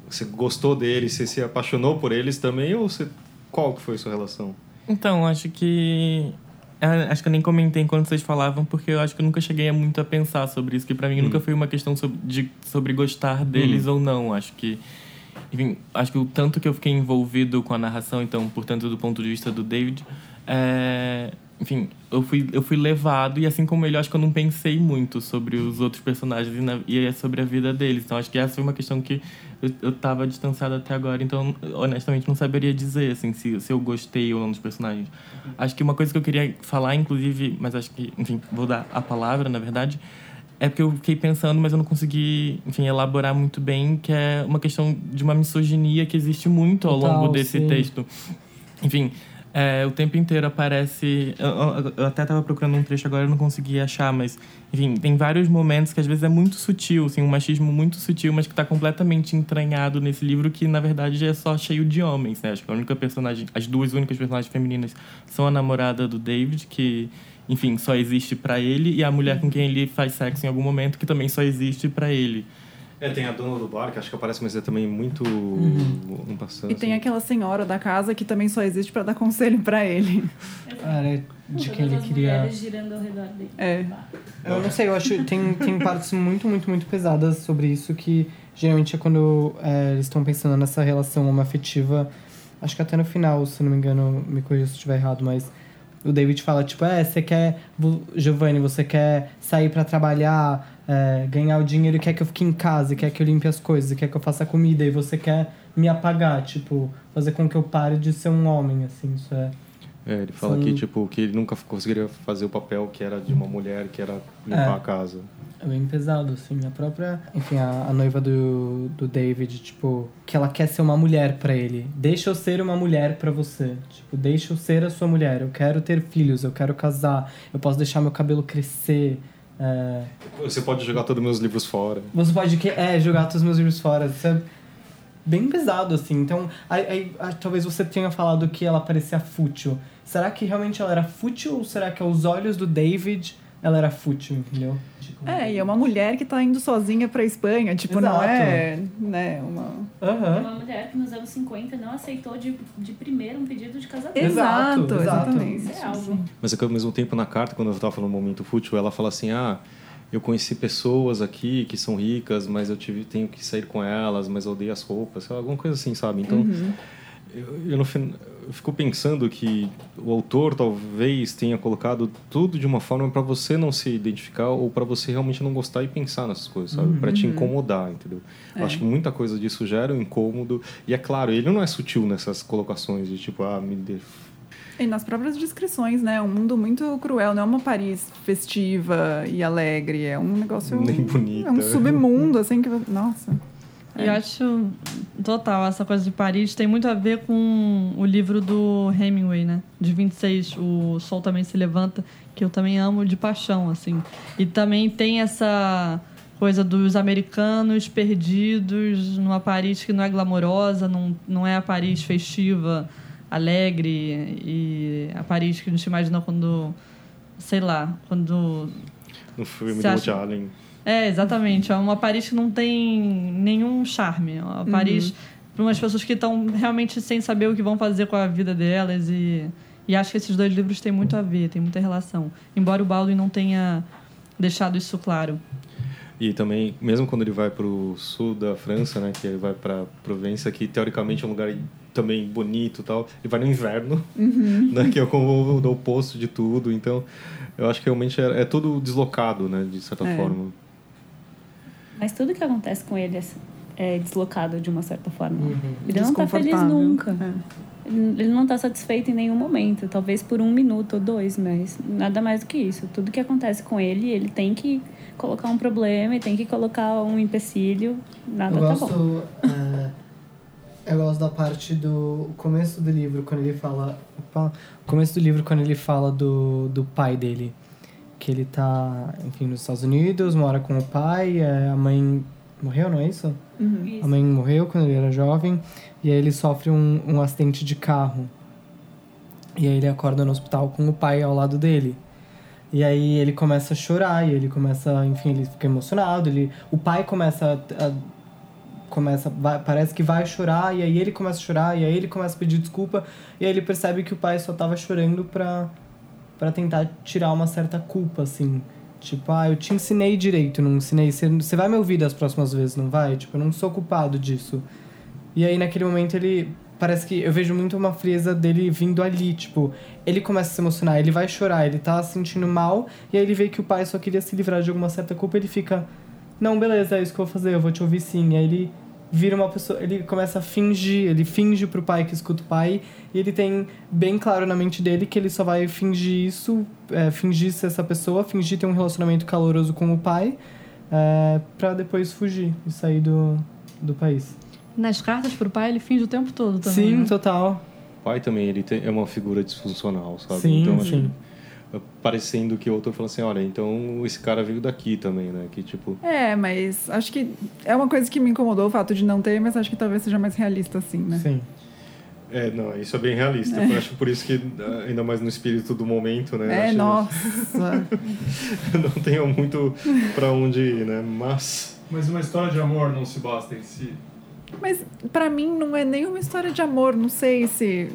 você gostou deles? Você se apaixonou por eles também ou você, qual que foi a sua relação? Então, acho que. é, Acho que eu nem comentei enquanto vocês falavam, porque eu acho que eu nunca cheguei muito a pensar sobre isso, que pra mim nunca foi uma questão sobre, de, sobre gostar deles ou não. Acho que. Enfim, acho que o tanto que eu fiquei envolvido com a narração, então, portanto, do ponto de vista do David, é, enfim, eu fui, eu fui levado, e assim como ele, eu acho que eu não pensei muito sobre os outros personagens e, na, e é sobre a vida deles. Então, acho que essa foi uma questão que eu, eu tava distanciado até agora, então, honestamente, não saberia dizer, assim, se, se eu gostei ou não dos personagens. Acho que uma coisa que eu queria falar, inclusive, mas acho que, enfim, vou dar a palavra, na verdade, é porque eu fiquei pensando, mas eu não consegui, enfim, elaborar muito bem, que é uma questão de uma misoginia que existe muito ao Total, longo desse sim. texto. Enfim, é, o tempo inteiro aparece. Eu, eu- eu até estava procurando um trecho agora, eu não consegui achar, mas enfim, tem vários momentos que às vezes é muito sutil, assim, um machismo muito sutil, mas que está completamente entranhado nesse livro que na verdade é só cheio de homens, né? Acho que a única personagem, as duas únicas personagens femininas são a namorada do David, que enfim, só existe para ele, e a mulher com quem ele faz sexo em algum momento, que também só existe para ele. É, tem a dona do bar, que acho que aparece, mas é também muito um passando. E tem aquela senhora da casa que também só existe pra dar conselho pra ele. Era de Todas quem ele queria. girando ao redor dele. É. Eu não sei, eu acho que tem, tem partes muito, muito, muito pesadas sobre isso que geralmente é quando é, eles estão pensando nessa relação homoafetiva. Acho que até no final, se não me engano, me corrija se eu estiver errado, mas o David fala, tipo, é, você quer. Giovanni, você quer sair pra trabalhar, é, ganhar o dinheiro e quer que eu fique em casa, quer que eu limpe as coisas, quer que eu faça comida, e você quer me apagar, tipo, fazer com que eu pare de ser um homem, assim, isso é... É, ele fala Sim. que, tipo, que ele nunca conseguiria fazer o papel que era de uma mulher, que era limpar É. a casa. É bem pesado, assim. A própria. Enfim, a, a noiva do, do David, tipo, que ela quer ser uma mulher pra ele. Deixa eu ser uma mulher pra você. Tipo, deixa eu ser a sua mulher. Eu quero ter filhos, eu quero casar, eu posso deixar meu cabelo crescer. É... Você pode jogar todos os meus livros fora. Você pode que- é, jogar todos os meus livros fora. Isso é bem pesado, assim. Então, aí, aí, ah, talvez você tenha falado que ela parecia fútil. Será que realmente ela era fútil ou será que aos olhos do David ela era fútil, entendeu? É, e é uma mulher que tá indo sozinha pra Espanha. Tipo, não Exato. é, né, uma... Aham. Uma mulher que nos anos 50 não aceitou de, de primeiro um pedido de casamento. Exato, exatamente. Isso é algo. Mas é que ao mesmo tempo, na carta, quando eu tava falando momento fútil, ela fala assim: ah, eu conheci pessoas aqui que são ricas, mas eu tive, tenho que sair com elas, mas eu odeio as roupas, alguma coisa assim, sabe? Então, eu, eu, no eu fico pensando que o autor talvez tenha colocado tudo de uma forma para você não se identificar ou para você realmente não gostar e pensar nessas coisas, sabe? Para te incomodar, entendeu? Eu Acho que muita coisa disso gera um incômodo. E é claro, ele não é sutil nessas colocações de tipo, ah, me dê E nas próprias descrições, né? Um mundo muito cruel, não é uma Paris festiva e alegre, é um negócio. Nem bonita. É um submundo, assim, que. Nossa. E eu acho total essa coisa de Paris tem muito a ver com o livro do Hemingway, né? De 26, o Sol também se levanta, que eu também amo de paixão, assim. E também tem essa coisa dos americanos perdidos numa Paris que não é glamourosa, não, não é a Paris festiva, alegre e a Paris que a gente imagina quando sei lá, quando no filme do Woody Allen. É, exatamente. É uma Paris que não tem nenhum charme. É uma Paris para umas pessoas que estão realmente sem saber o que vão fazer com a vida delas. E, e acho que esses dois livros têm muito a ver, têm muita relação. Embora o Baldwin não tenha deixado isso claro. E também, mesmo quando ele vai para o sul da França, né, que ele vai para Provença, que teoricamente é um lugar também bonito e tal, ele vai no inverno, né, que é como o oposto de tudo. Então, eu acho que realmente é, é tudo deslocado, né, de certa É. forma. Mas tudo que acontece com ele é, é deslocado de uma certa forma. Uhum. Ele não tá feliz nunca. É. Ele não tá satisfeito em nenhum momento. Talvez por um minuto ou dois, mas nada mais do que isso. Tudo que acontece com ele, ele tem que colocar um problema e tem que colocar um empecilho. Nada Eu tá gosto, bom. é, eu gosto da parte do começo do livro quando ele fala, opa, começo do livro quando ele fala do, do pai dele, que ele tá, enfim, nos Estados Unidos, mora com o pai, é, a mãe morreu, não é isso? A mãe morreu quando ele era jovem e aí ele sofre um, um acidente de carro. E aí ele acorda no hospital com o pai ao lado dele. E aí ele começa a chorar e ele começa, enfim, ele fica emocionado, ele, o pai começa a, a- começa vai- parece que vai chorar e aí ele começa a chorar e aí ele começa a pedir desculpa e aí ele percebe que o pai só tava chorando pra para tentar tirar uma certa culpa assim. Tipo, ah, eu te ensinei direito, não ensinei. Você, vai me ouvir das próximas vezes, não vai? Tipo, eu não sou culpado disso. E aí, naquele momento, ele. Parece que eu vejo muito uma frieza dele vindo ali. Tipo, ele começa a se emocionar, ele vai chorar, ele tá se sentindo mal. E aí ele vê que o pai só queria se livrar de alguma certa culpa. Ele fica: Não, beleza, é isso que eu vou fazer, eu vou te ouvir sim. E aí ele vira uma pessoa. Ele começa a fingir, ele finge pro pai que escuta o pai. E ele tem bem claro na mente dele que ele só vai fingir isso, é, fingir ser essa pessoa, fingir ter um relacionamento caloroso com o pai. É, pra depois fugir e sair do, do país. Nas cartas pro pai, ele finge o tempo todo também. Sim, né? total. O pai também, ele tem, é uma figura disfuncional, sabe? Sim, então, acho sim. que- parecendo que o outro fala assim, olha, então esse cara veio daqui também, né? Que tipo, É, mas acho que é uma coisa que me incomodou o fato de não ter, mas acho que talvez seja mais realista assim, né? Sim. É, não, isso é bem realista. Eu acho por isso que, ah, ainda mais no espírito do momento, né? É, acho- nossa. não tenho muito pra onde ir, né? Mas. Mas uma história de amor não se basta em si. Mas pra mim não é nem uma história de amor, não sei se.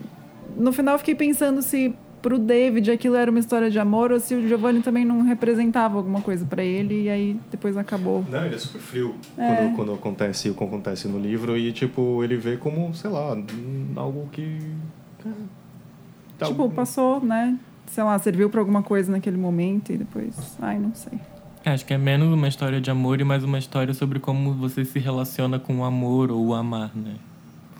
No final eu fiquei pensando se pro David aquilo era uma história de amor ou se o Giovanni também não representava alguma coisa pra ele e aí depois acabou. Não, ele é super frio É. quando, quando acontece o que acontece no livro e, tipo, ele vê como, sei lá, hum, algo que. tá- Tipo, passou, né? Sei lá, serviu pra alguma coisa naquele momento e depois. Ai, não sei. Acho que é menos uma história de amor e mais uma história sobre como você se relaciona com o amor ou o amar, né?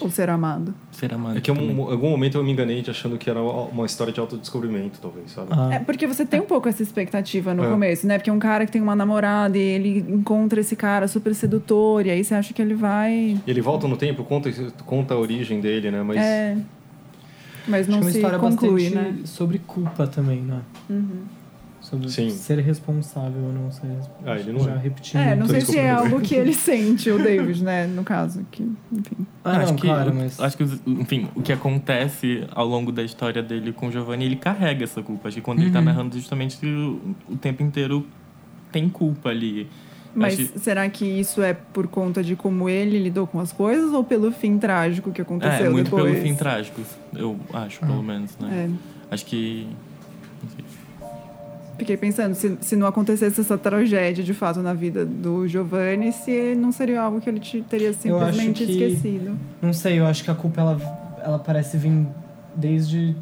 Ou ser amado. Ser amado. É que em um- algum momento eu me enganei de achando que era uma história de autodescobrimento, talvez, sabe? Ah, É porque você tem um pouco essa expectativa no É. começo, né? Porque um cara que tem uma namorada e ele encontra esse cara super sedutor, e aí você acha que ele vai. E ele volta no tempo, conta, conta a origem dele, né? Mas É. Mas não Acho uma se história conclui, bastante né? sobre culpa também, né? Uhum. Sobre Sim. ser responsável ou não ser responsável. Ah, ele não Já é. repetindo. É, não sei se é algo que ele sente, o David, né? No caso. Que, enfim. Ah, acho não, que, claro, mas... acho que, enfim, o que acontece ao longo da história dele com o Giovanni, ele carrega essa culpa. Acho que quando ele tá Uhum. narrando, justamente o, o tempo inteiro tem culpa ali. Mas Acho- será que isso é por conta de como ele lidou com as coisas ou pelo fim trágico que aconteceu É, muito depois? pelo fim trágico, eu acho, pelo menos, né? É. Acho que. Fiquei pensando, se, se não acontecesse essa tragédia de fato na vida do Giovanni, se não seria algo que ele te- teria Eu acho simplesmente que- esquecido. Não sei, eu acho que a culpa, ela, ela parece vir desde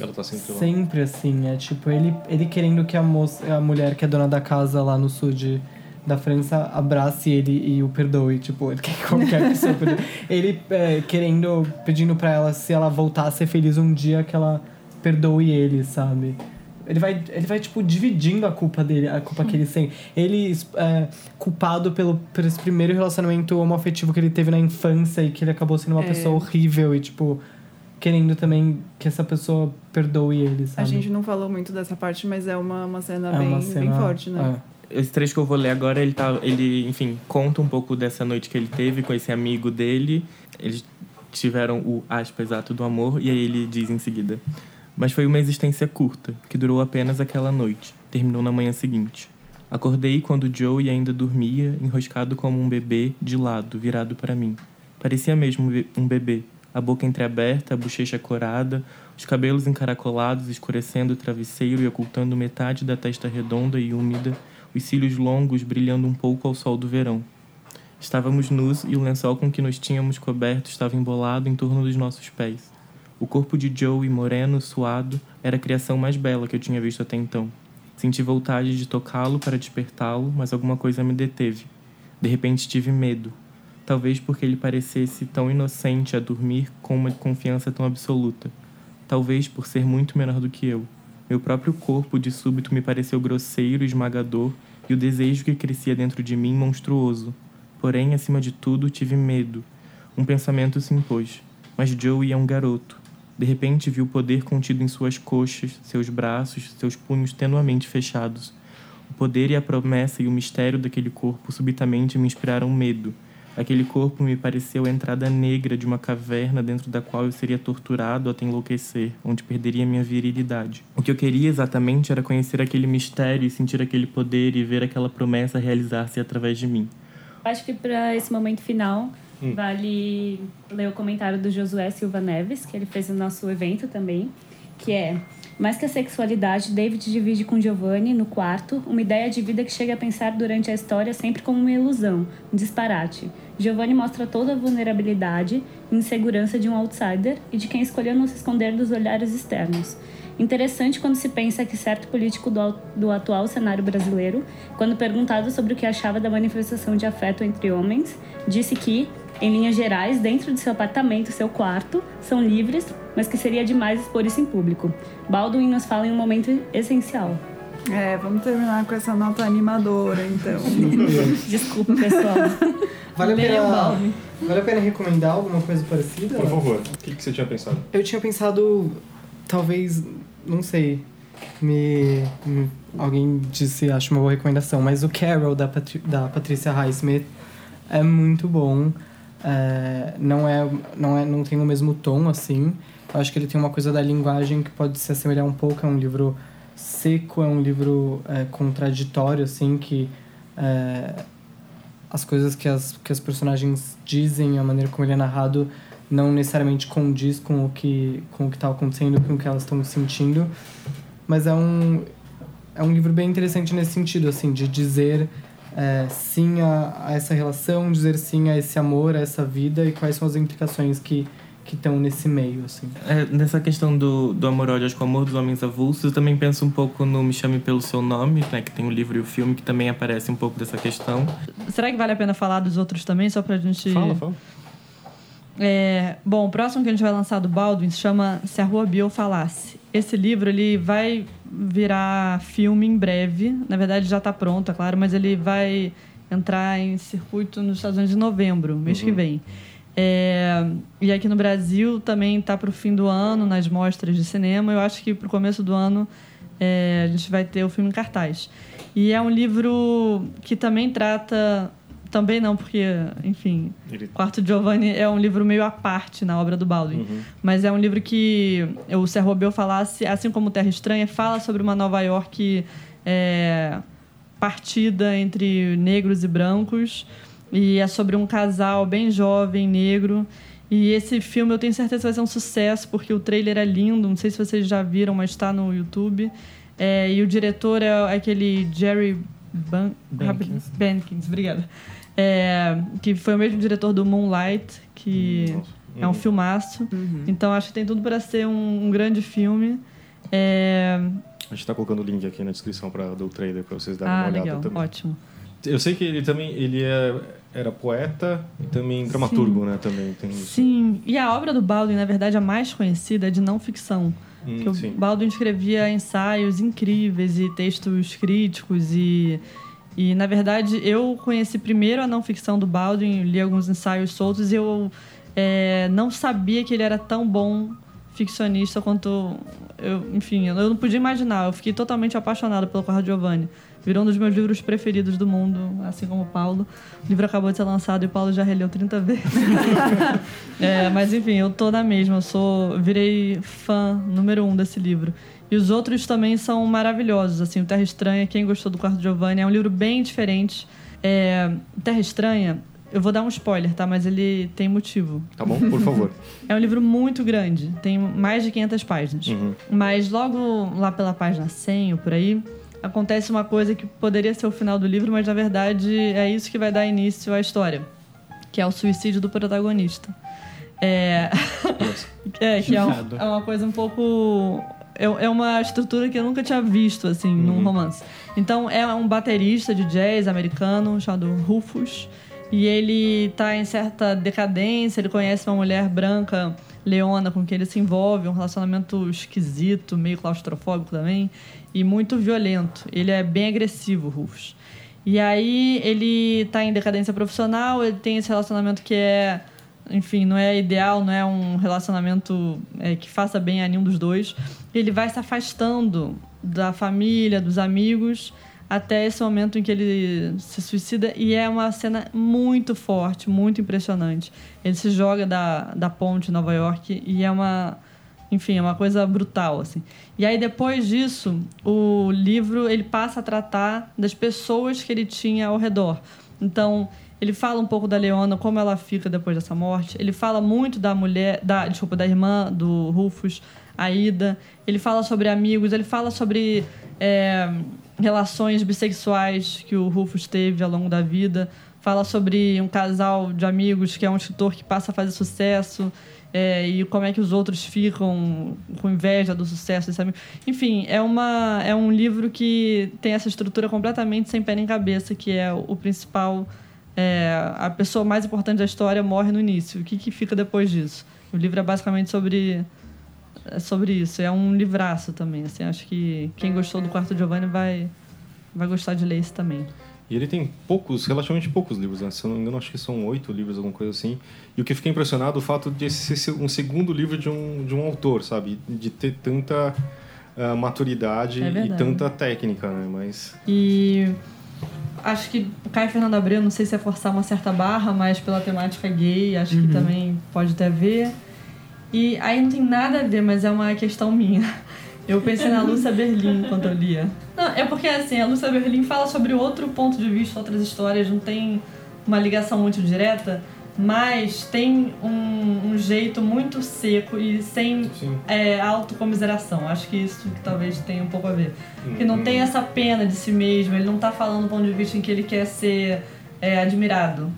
ela tá sempre lá. sempre, assim. É tipo, ele, ele querendo que a moça, a mulher que é dona da casa lá no sul de, da França abrace ele e o perdoe. Tipo, ele quer que qualquer pessoa perdoe. Ele é, querendo, pedindo pra ela se ela voltar a ser feliz um dia, que ela perdoe ele, sabe? Ele vai, ele vai, tipo, dividindo a culpa dele, a culpa que ele tem. Ele é culpado pelo, por esse primeiro relacionamento homoafetivo que ele teve na infância e que ele acabou sendo uma É. pessoa horrível e, tipo, querendo também que essa pessoa perdoe ele, A sabe? gente não falou muito dessa parte, mas é uma, uma cena, é bem, uma bem cena, forte, né? é. Esse trecho que eu vou ler agora, ele tá. Ele, enfim, conta um pouco dessa noite que ele teve com esse amigo dele. Eles tiveram o aspas ato do amor, e aí ele diz em seguida. Mas foi uma existência curta, que durou apenas aquela noite. Terminou na manhã seguinte. Acordei quando Joey ainda dormia, enroscado como um bebê, de lado, virado para mim. Parecia mesmo um bebê, a boca entreaberta, a bochecha corada, os cabelos encaracolados, escurecendo o travesseiro e ocultando metade da testa redonda e úmida, os cílios longos brilhando um pouco ao sol do verão. Estávamos nus e o lençol com que nos tínhamos coberto estava embolado em torno dos nossos pés. O corpo de Joey, moreno, suado, era a criação mais bela que eu tinha visto até então. Senti vontade de tocá-lo para despertá-lo, mas alguma coisa me deteve. De repente tive medo. Talvez porque ele parecesse tão inocente a dormir com uma confiança tão absoluta. Talvez por ser muito menor do que eu. Meu próprio corpo de súbito me pareceu grosseiro esmagador, e o desejo que crescia dentro de mim monstruoso. Porém, acima de tudo, tive medo. Um pensamento se impôs. Mas Joey é um garoto. De repente vi o poder contido em suas coxas, seus braços, seus punhos tenuamente fechados. O poder e a promessa e o mistério daquele corpo subitamente me inspiraram medo. Aquele corpo me pareceu a entrada negra de uma caverna dentro da qual eu seria torturado até enlouquecer, onde perderia minha virilidade. O que eu queria exatamente era conhecer aquele mistério e sentir aquele poder e ver aquela promessa realizar-se através de mim. Acho que para esse momento final vale ler o comentário do Josué Silva Neves, que ele fez no nosso evento também, que é mais que a sexualidade, David divide com Giovanni, no quarto, uma ideia de vida que chega a pensar durante a história sempre como uma ilusão, um disparate. Giovanni mostra toda a vulnerabilidade e insegurança de um outsider e de quem escolheu não se esconder dos olhares externos. Interessante quando se pensa que certo político do, do atual cenário brasileiro, quando perguntado sobre o que achava da manifestação de afeto entre homens, disse que, em linhas gerais, dentro de seu apartamento e seu quarto, são livres, mas que seria demais expor isso em público. Baldwin nos fala em um momento essencial. É, vamos terminar com essa nota animadora, então. Desculpa, pessoal. Vale a pena, vale a pena recomendar alguma coisa parecida? Por favor, o que, que você tinha pensado? Eu tinha pensado, talvez, não sei, me, me- alguém disse, acho uma boa recomendação, mas o Carol da, Patri, da Patrícia Highsmith é muito bom. É, não é, não é, não tem o mesmo tom assim. Eu acho que ele tem uma coisa da linguagem que pode se assemelhar um pouco. É um livro seco, é um livro é, contraditório assim que é, as coisas que as, que as personagens dizem, a maneira como ele é narrado, não necessariamente condiz com o que com o que está acontecendo, com o que elas estão sentindo. Mas é um é um livro bem interessante nesse sentido, assim, de dizer é, sim a, a essa relação, dizer sim a esse amor, a essa vida e quais são as implicações que que estão nesse meio, assim. É, nessa questão do, do amor ódio, acho que o amor dos homens avulsos, eu também penso um pouco no Me Chame Pelo Seu Nome, né? Que tem o livro e o filme que também aparece um pouco dessa questão. Será que vale a pena falar dos outros também, só pra gente. Fala, fala. É, bom, o próximo que a gente vai lançar do Baldwin se chama Se a Rua Bill Falasse. Esse livro ele vai virar filme em breve. Na verdade, já está pronto, é claro, mas ele vai entrar em circuito nos Estados Unidos em novembro, mês que vem. É, e aqui no Brasil também está para o fim do ano, nas mostras de cinema. Eu acho que para o começo do ano é, a gente vai ter o filme em cartaz. E é um livro que também trata. Também não, porque, enfim, Ele- Quarto Giovanni é um livro meio à parte na obra do Baldwin. Mas é um livro que o Serro Bel falasse, assim como Terra Estranha, fala sobre uma Nova York é, partida entre negros e brancos. E é sobre um casal bem jovem, negro. E esse filme eu tenho certeza que vai ser um sucesso, porque o trailer é lindo. Não sei se vocês já viram, mas está no YouTube. É, e o diretor é aquele Jerry Ban Bankins. Bankins, obrigada. É, que foi o mesmo diretor do Moonlight, que Nossa. é um filmaço. Então acho que tem tudo para ser um, um grande filme. É... A gente está colocando o link aqui na descrição pra, do trailer para vocês darem Ah, uma olhada legal, também. ótimo. Eu sei que ele também ele é, era poeta e também dramaturgo, né? Também tem isso. Sim, e a obra do Baldwin, na verdade, a mais conhecida é de não ficção. Hum, que o sim. Baldwin escrevia ensaios incríveis e textos críticos e e na verdade eu conheci primeiro a não ficção do Baldwin, li alguns ensaios soltos e eu é, não sabia que ele era tão bom ficcionista quanto eu, enfim, eu não podia imaginar. Eu fiquei totalmente apaixonada pelo Quarto Giovanni. Virou um dos meus livros preferidos do mundo, assim como o Paulo. O livro acabou de ser lançado e o Paulo já releu 30 vezes. É, mas enfim, eu tô na mesma. Eu sou, virei fã número um desse livro. E os outros também são maravilhosos. Assim, o Terra Estranha, quem gostou do Quarto Giovanni, é um livro bem diferente. É, Terra Estranha, eu vou dar um spoiler, tá? Mas ele tem motivo. Tá bom? Por favor. É um livro muito grande, tem mais de 500 páginas. Uhum. Mas logo lá pela página 100 ou por aí, acontece uma coisa que poderia ser o final do livro, mas na verdade é isso que vai dar início à história, que é o suicídio do protagonista. É, é que é, um- é uma coisa um pouco é, é uma estrutura que eu nunca tinha visto assim num romance. Então é um baterista de jazz americano chamado Rufus e ele tá em certa decadência, ele conhece uma mulher branca, Leona, com quem ele se envolve, um relacionamento esquisito, meio claustrofóbico também, e muito violento. Ele é bem agressivo, Rufus. E aí ele tá em decadência profissional, ele tem esse relacionamento que é, enfim, não é ideal, não é um relacionamento é, que faça bem a nenhum dos dois. Ele vai se afastando da família, dos amigos, até esse momento em que ele se suicida e é uma cena muito forte, muito impressionante. Ele se joga da, da ponte em Nova York e é uma enfim, é uma coisa brutal assim. E aí depois disso, o livro ele passa a tratar das pessoas que ele tinha ao redor. Então, ele fala um pouco da Leona, como ela fica depois dessa morte. Ele fala muito da mulher, da, desculpa, da irmã do Rufus, a Ida. Ele fala sobre amigos, ele fala sobre é, relações bissexuais que o Rufus teve ao longo da vida. Fala sobre um casal de amigos que é um escritor que passa a fazer sucesso. é, e como é que os outros ficam com inveja do sucesso desse amigo. Enfim, é, uma, é um livro que tem essa estrutura completamente sem pé nem cabeça, que é o principal é, a pessoa mais importante da história morre no início. O que, que fica depois disso? O livro é basicamente sobre, é sobre isso. É um livraço também. Assim, acho que quem gostou do Quarto Giovanni vai, vai gostar de ler esse também. E ele tem poucos, relativamente poucos livros, né? Se eu não me engano, acho que são oito livros, alguma coisa assim. E o que fiquei impressionado é o fato de esse ser um segundo livro de um, de um autor, sabe? De ter tanta ah, maturidade É e tanta técnica, né? Mas E acho que o Caio Fernando Abreu, não sei se é forçar uma certa barra, mas pela temática gay, acho que também pode ter a ver. E aí não tem nada a ver, mas é uma questão minha. Eu pensei na Lúcia Berlim quando eu lia. Não, é porque assim, a Lúcia Berlim fala sobre outro ponto de vista, outras histórias, não tem uma ligação muito direta, mas tem um, um jeito muito seco e sem é, autocomiseração. Acho que isso que talvez tenha um pouco a ver. Que não Uhum. tem essa pena de si mesmo, ele não tá falando do ponto de vista em que ele quer ser é, admirado.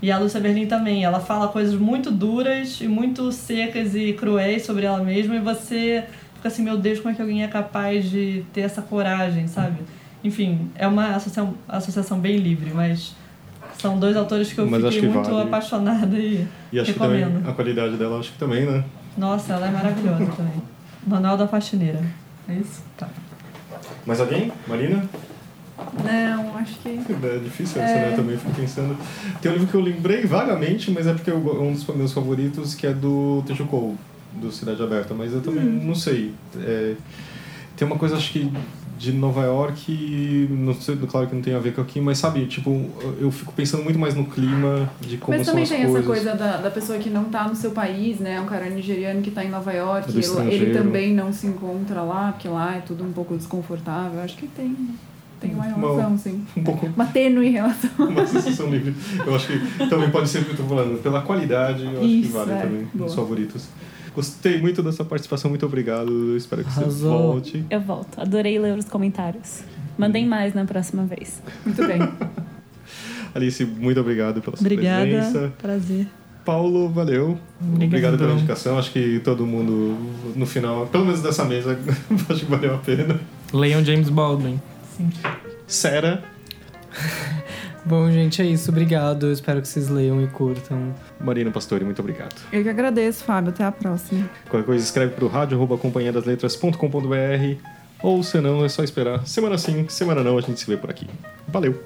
E a Lúcia Berlim também, ela fala coisas muito duras e muito secas e cruéis sobre ela mesma e você fica assim, meu Deus, como é que alguém é capaz de ter essa coragem, sabe? Enfim, é uma associação, associação bem livre, mas São dois autores que eu Mas fiquei que muito vale. apaixonada e, E acho que também recomendo. a qualidade dela, acho que também, né? Nossa, ela é maravilhosa também. Manual da Faxineira. É isso? Tá. Mais alguém? Marina? Não, acho que. É difícil essa, né? Também fico pensando. Tem um livro que eu lembrei vagamente, mas é porque é um dos meus favoritos, que é do Tejucou, do Cidade Aberta. Mas eu também não sei. É, tem uma coisa, acho que de Nova York, não sei, claro que não tem a ver com aqui, mas sabe, tipo, eu fico pensando muito mais no clima, de como Mas são também as tem coisas. essa coisa da, da pessoa que não tá no seu país, né? Um cara nigeriano que tá em Nova York, ele, ele também não se encontra lá, porque lá é tudo um pouco desconfortável. Acho que tem, tem uma Uma- relação, sim. Um pouco Uma tênue relação. uma sensação livre. Eu acho que também pode ser o que eu tô falando. Pela qualidade, eu acho que Isso, vale é. também. Boa. Dos favoritos. Gostei muito dessa participação, muito obrigado. Espero que você Arrasou. volte. Eu volto. Adorei ler os comentários. Mandem mais na próxima vez. Muito bem. Alice, muito obrigado pela sua Obrigada. presença. Prazer. Paulo, valeu. Obrigado Obrigadão. pela indicação. Acho que todo mundo, no final, pelo menos dessa mesa, acho que valeu a pena. Leiam James Baldwin. Sera, Bom, gente, é isso. Obrigado. Espero que vocês leiam e curtam. Marina Pastore, muito obrigado. Eu que agradeço, Fábio. Até a próxima. Qualquer coisa, escreve pro rádio, ou se não, é só esperar. Semana sim, semana não, a gente se vê por aqui. Valeu!